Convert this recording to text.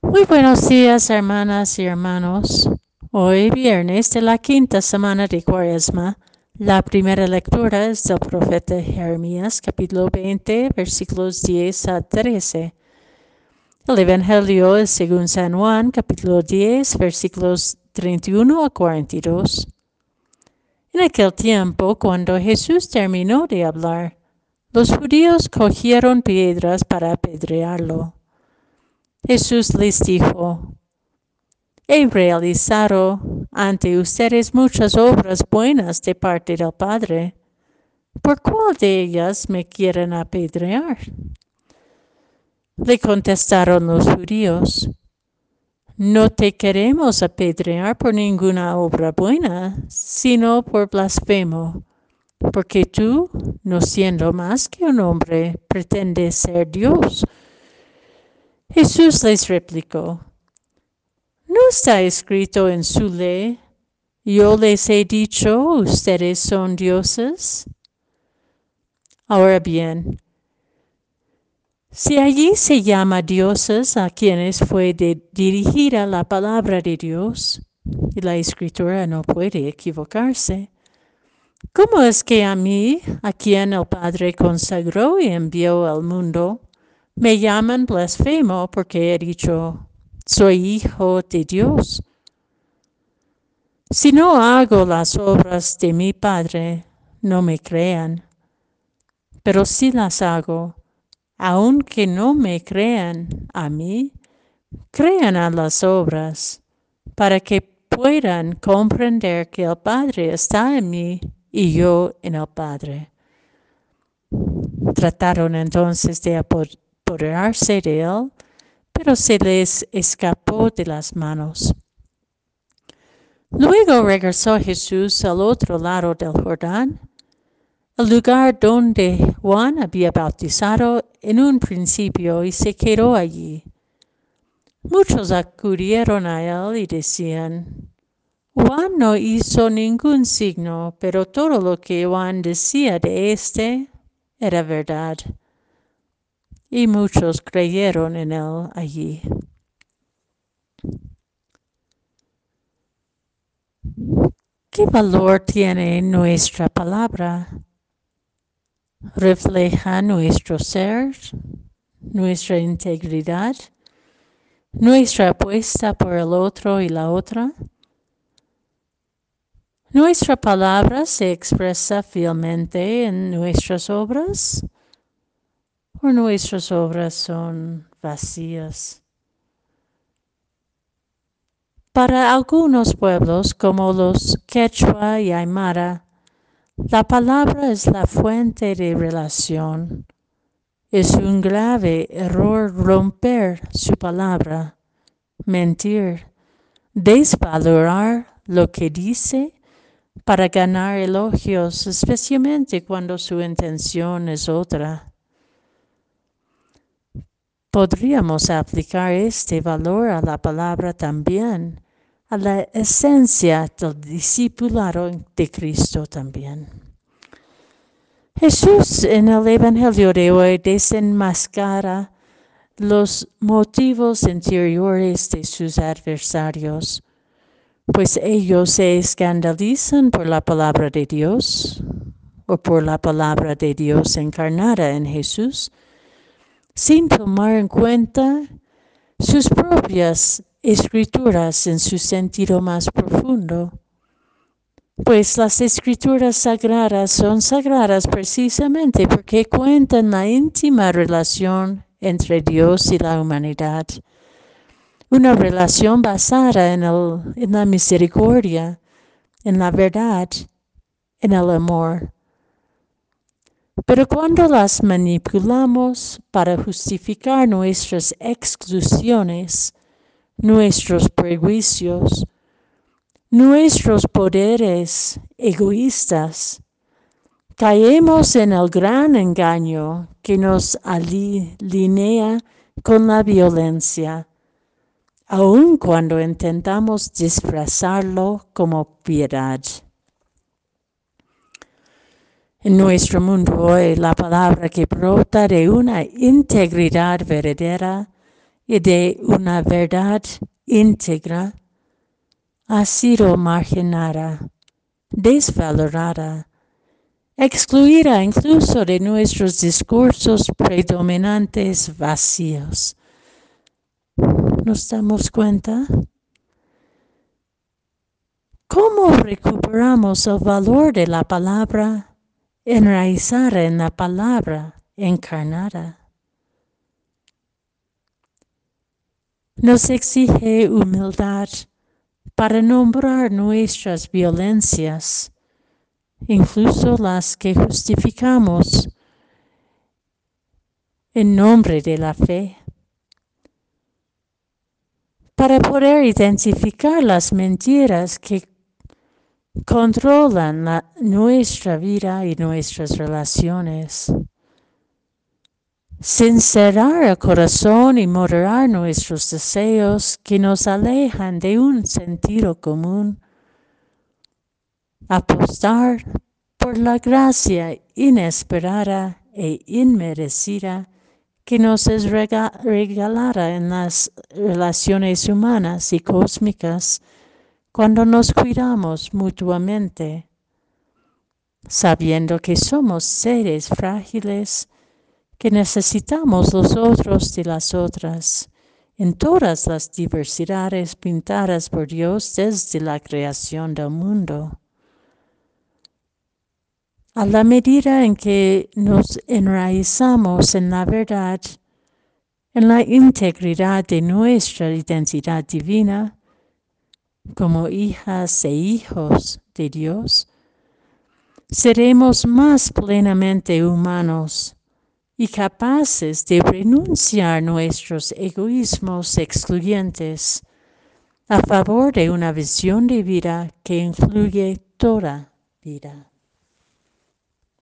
Muy buenos días, hermanas y hermanos. Hoy, viernes de la quinta semana de Cuaresma, la primera lectura es del profeta Jeremías, capítulo 20, versículos 10 a 13. El Evangelio es según San Juan, capítulo 10, versículos 31 a 42. En aquel tiempo, cuando Jesús terminó de hablar, los judíos cogieron piedras para apedrearlo. Jesús les dijo, He realizado ante ustedes muchas obras buenas de parte del Padre. ¿Por cuál de ellas me quieren apedrear? Le contestaron los judíos, No te queremos apedrear por ninguna obra buena, sino por blasfemo, porque tú, no siendo más que un hombre, pretendes ser Dios. Jesús les replicó, ¿no está escrito en su ley, yo les he dicho, ustedes son dioses? Ahora bien, si allí se llama dioses a quienes fue dirigida la palabra de Dios, y la escritura no puede equivocarse, ¿cómo es que a mí, a quien el Padre consagró y envió al mundo, me llaman blasfemo porque he dicho, soy hijo de Dios. Si no hago las obras de mi Padre, no me crean. Pero si las hago, aunque no me crean a mí, crean a las obras, para que puedan comprender que el Padre está en mí y yo en el Padre. Trataron entonces de de él, pero se les escapó de las manos. Luego regresó Jesús al otro lado del Jordán, el lugar donde Juan había bautizado en un principio y se quedó allí. Muchos acudieron a él y decían, Juan no hizo ningún signo, pero todo lo que Juan decía de éste era verdad y muchos creyeron en él allí. ¿Qué valor tiene nuestra palabra? ¿Refleja nuestro ser, nuestra integridad, nuestra apuesta por el otro y la otra? ¿Nuestra palabra se expresa fielmente en nuestras obras? O nuestras obras son vacías. Para algunos pueblos, como los quechua y aymara, la palabra es la fuente de relación. Es un grave error romper su palabra, mentir, desvalorar lo que dice para ganar elogios, especialmente cuando su intención es otra. Podríamos aplicar este valor a la palabra también, a la esencia del discipulado de Cristo también. Jesús en el Evangelio de hoy desenmascara los motivos interiores de sus adversarios, pues ellos se escandalizan por la palabra de Dios o por la palabra de Dios encarnada en Jesús, sin tomar en cuenta sus propias escrituras en su sentido más profundo. Pues las escrituras sagradas son sagradas precisamente porque cuentan la íntima relación entre Dios y la humanidad. Una relación basada en, la misericordia, en la verdad, en el amor. Pero cuando las manipulamos para justificar nuestras exclusiones, nuestros prejuicios, nuestros poderes egoístas, caemos en el gran engaño que nos alinea con la violencia, aun cuando intentamos disfrazarlo como piedad. En nuestro mundo hoy, la palabra que brota de una integridad verdadera y de una verdad íntegra ha sido marginada, desvalorada, excluida incluso de nuestros discursos predominantes vacíos. ¿Nos damos cuenta? ¿Cómo recuperamos el valor de la palabra enraizada en la palabra encarnada? Nos exige humildad para nombrar nuestras violencias, incluso las que justificamos en nombre de la fe, para poder identificar las mentiras que controlan nuestra vida y nuestras relaciones. Sincerar el corazón y moderar nuestros deseos que nos alejan de un sentido común. Apostar por la gracia inesperada e inmerecida que nos es regalada en las relaciones humanas y cósmicas cuando nos cuidamos mutuamente, sabiendo que somos seres frágiles que necesitamos los otros y las otras en todas las diversidades pintadas por Dios desde la creación del mundo. A la medida en que nos enraizamos en la verdad, en la integridad de nuestra identidad divina, como hijas e hijos de Dios, seremos más plenamente humanos y capaces de renunciar nuestros egoísmos excluyentes a favor de una visión de vida que incluye toda vida.